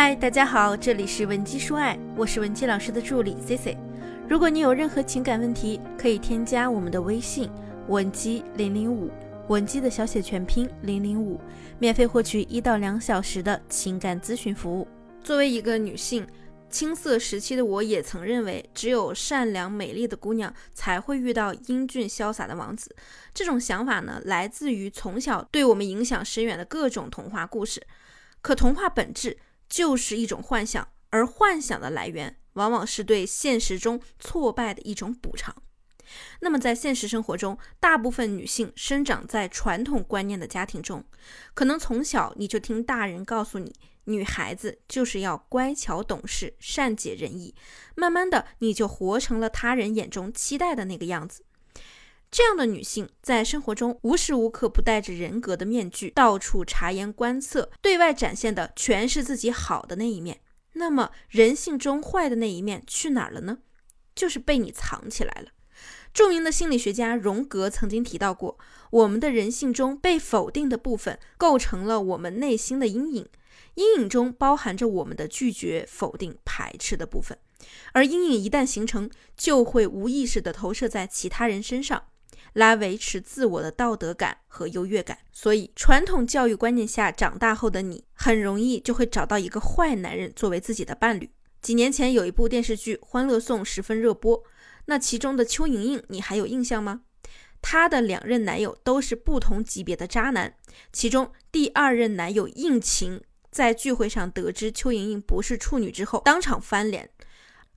嗨，大家好，这里是文姬说爱，我是文姬老师的助理 C C。如果你有任何情感问题，可以添加我们的微信文姬零零五，文姬的小写全拼零零五，免费获取一到两小时的情感咨询服务。作为一个女性，青涩时期的我也曾认为，只有善良美丽的姑娘才会遇到英俊潇洒的王子。这种想法呢，来自于从小对我们影响深远的各种童话故事。可童话本质。就是一种幻想，而幻想的来源往往是对现实中挫败的一种补偿。那么，在现实生活中，大部分女性生长在传统观念的家庭中，可能从小你就听大人告诉你，女孩子就是要乖巧懂事、善解人意，慢慢的你就活成了他人眼中期待的那个样子。这样的女性在生活中无时无刻不戴着人格的面具，到处察言观色，对外展现的全是自己好的那一面。那么人性中坏的那一面去哪儿了呢？就是被你藏起来了。著名的心理学家荣格曾经提到过，我们的人性中被否定的部分构成了我们内心的阴影，阴影中包含着我们的拒绝、否定、排斥的部分，而阴影一旦形成，就会无意识地投射在其他人身上。来维持自我的道德感和优越感，所以传统教育观念下长大后的你，很容易就会找到一个坏男人作为自己的伴侣。几年前有一部电视剧《欢乐颂》十分热播，那其中的邱莹莹，你还有印象吗？她的两任男友都是不同级别的渣男，其中第二任男友应勤在聚会上得知邱莹莹不是处女之后，当场翻脸，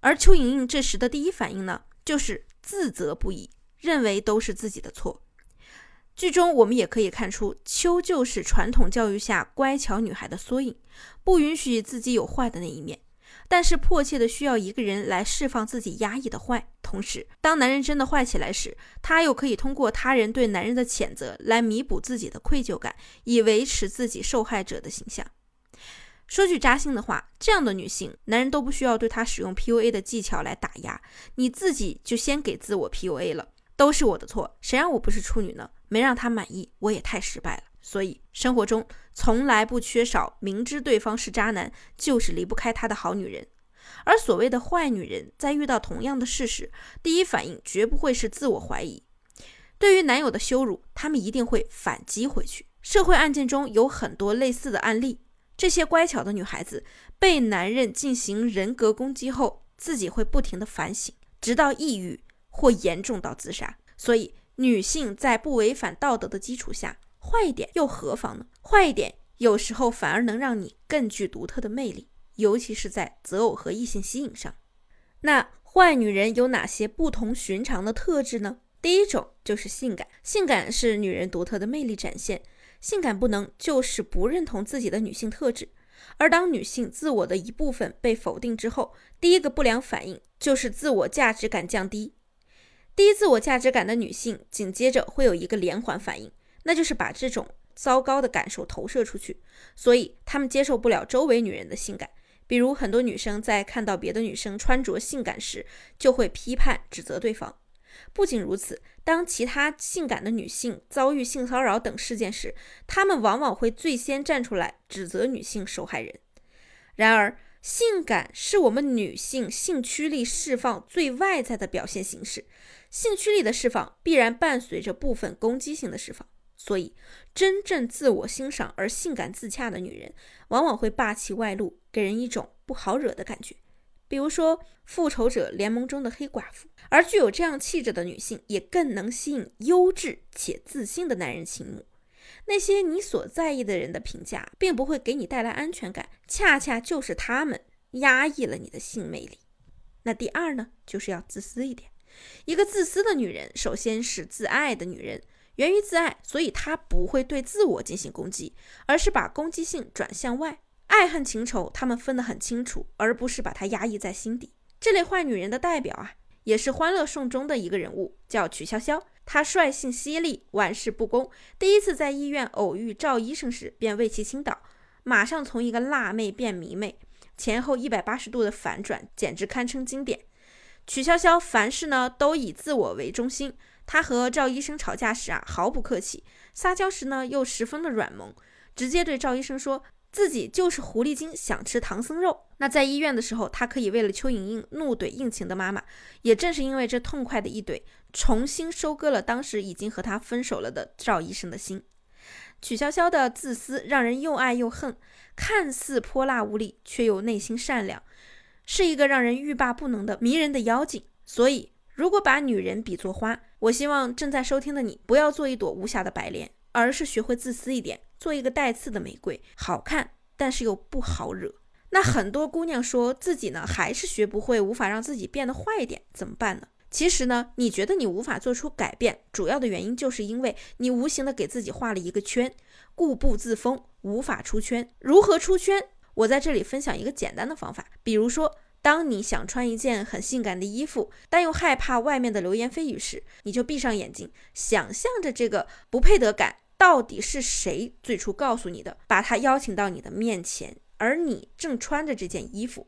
而邱莹莹这时的第一反应呢，就是自责不已。认为都是自己的错。剧中我们也可以看出，秋就是传统教育下乖巧女孩的缩影，不允许自己有坏的那一面，但是迫切的需要一个人来释放自己压抑的坏。同时，当男人真的坏起来时，她又可以通过他人对男人的谴责来弥补自己的愧疚感，以维持自己受害者的形象。说句扎心的话，这样的女性，男人都不需要对她使用 PUA 的技巧来打压，你自己就先给自我 PUA 了。都是我的错，谁让我不是处女呢？没让他满意，我也太失败了。所以生活中从来不缺少明知对方是渣男，就是离不开他的好女人。而所谓的坏女人，在遇到同样的事时，第一反应绝不会是自我怀疑。对于男友的羞辱，他们一定会反击回去。社会案件中有很多类似的案例，这些乖巧的女孩子被男人进行人格攻击后，自己会不停的反省，直到抑郁。或严重到自杀，所以女性在不违反道德的基础下，坏一点又何妨呢？坏一点有时候反而能让你更具独特的魅力，尤其是在择偶和异性吸引上。那坏女人有哪些不同寻常的特质呢？第一种就是性感，性感是女人独特的魅力展现。性感不能就是不认同自己的女性特质，而当女性自我的一部分被否定之后，第一个不良反应就是自我价值感降低。低自我价值感的女性，紧接着会有一个连环反应，那就是把这种糟糕的感受投射出去，所以她们接受不了周围女人的性感。比如，很多女生在看到别的女生穿着性感时，就会批判指责对方。不仅如此，当其他性感的女性遭遇性骚扰等事件时，她们往往会最先站出来指责女性受害人。然而，性感是我们女性性驱力释放最外在的表现形式，性驱力的释放必然伴随着部分攻击性的释放，所以真正自我欣赏而性感自洽的女人，往往会霸气外露，给人一种不好惹的感觉。比如说《复仇者联盟》中的黑寡妇，而具有这样气质的女性，也更能吸引优质且自信的男人倾慕。那些你所在意的人的评价，并不会给你带来安全感，恰恰就是他们压抑了你的性魅力。那第二呢，就是要自私一点。一个自私的女人，首先是自爱的女人，源于自爱，所以她不会对自我进行攻击，而是把攻击性转向外。爱恨情仇，他们分得很清楚，而不是把它压抑在心底。这类坏女人的代表啊，也是《欢乐颂》中的一个人物，叫曲筱绡。他率性犀利，玩世不恭。第一次在医院偶遇赵医生时，便为其倾倒，马上从一个辣妹变迷妹，前后一百八十度的反转，简直堪称经典。曲筱绡凡事呢都以自我为中心。她和赵医生吵架时啊，毫不客气；撒娇时呢，又十分的软萌，直接对赵医生说：“自己就是狐狸精，想吃唐僧肉。那在医院的时候，他可以为了邱莹莹怒怼应情的妈妈。也正是因为这痛快的一怼，重新收割了当时已经和他分手了的赵医生的心。曲筱绡的自私让人又爱又恨，看似泼辣无礼，却又内心善良，是一个让人欲罢不能的迷人的妖精。所以，如果把女人比作花，我希望正在收听的你不要做一朵无瑕的白莲，而是学会自私一点，做一个带刺的玫瑰，好看，但是又不好惹。那很多姑娘说自己呢还是学不会，无法让自己变得坏一点，怎么办呢？其实呢，你觉得你无法做出改变，主要的原因就是因为你无形的给自己画了一个圈，固步自封，无法出圈。如何出圈？我在这里分享一个简单的方法，比如说，当你想穿一件很性感的衣服，但又害怕外面的流言蜚语时，你就闭上眼睛，想象着这个不配得感到底是谁最初告诉你的，把他邀请到你的面前，而你正穿着这件衣服，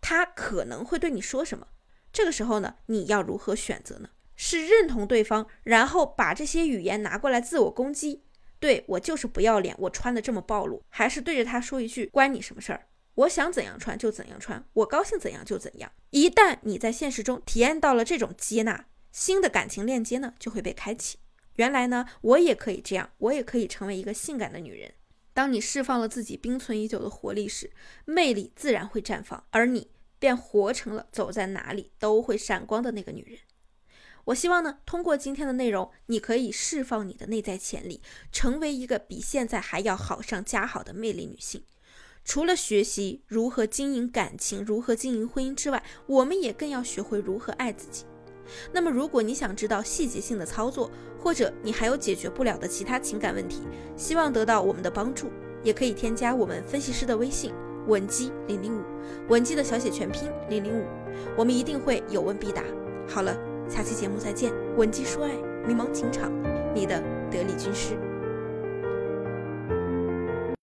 他可能会对你说什么？这个时候呢，你要如何选择呢？是认同对方，然后把这些语言拿过来自我攻击，对我就是不要脸，我穿的这么暴露，还是对着他说一句关你什么事儿？我想怎样穿就怎样穿，我高兴怎样就怎样。一旦你在现实中体验到了这种接纳，新的感情链接呢就会被开启。原来呢，我也可以这样，我也可以成为一个性感的女人。当你释放了自己冰存已久的活力时，魅力自然会绽放，而你。便活成了走在哪里都会闪光的那个女人。我希望呢，通过今天的内容，你可以释放你的内在潜力，成为一个比现在还要好上加好的魅力女性。除了学习如何经营感情、如何经营婚姻之外，我们也更要学会如何爱自己。那么，如果你想知道细节性的操作，或者你还有解决不了的其他情感问题，希望得到我们的帮助，也可以添加我们分析师的微信。文姬零零五，文姬的小写全拼零零五，我们一定会有问必答。好了，下期节目再见。文姬说爱，迷茫情场，你的得力军师。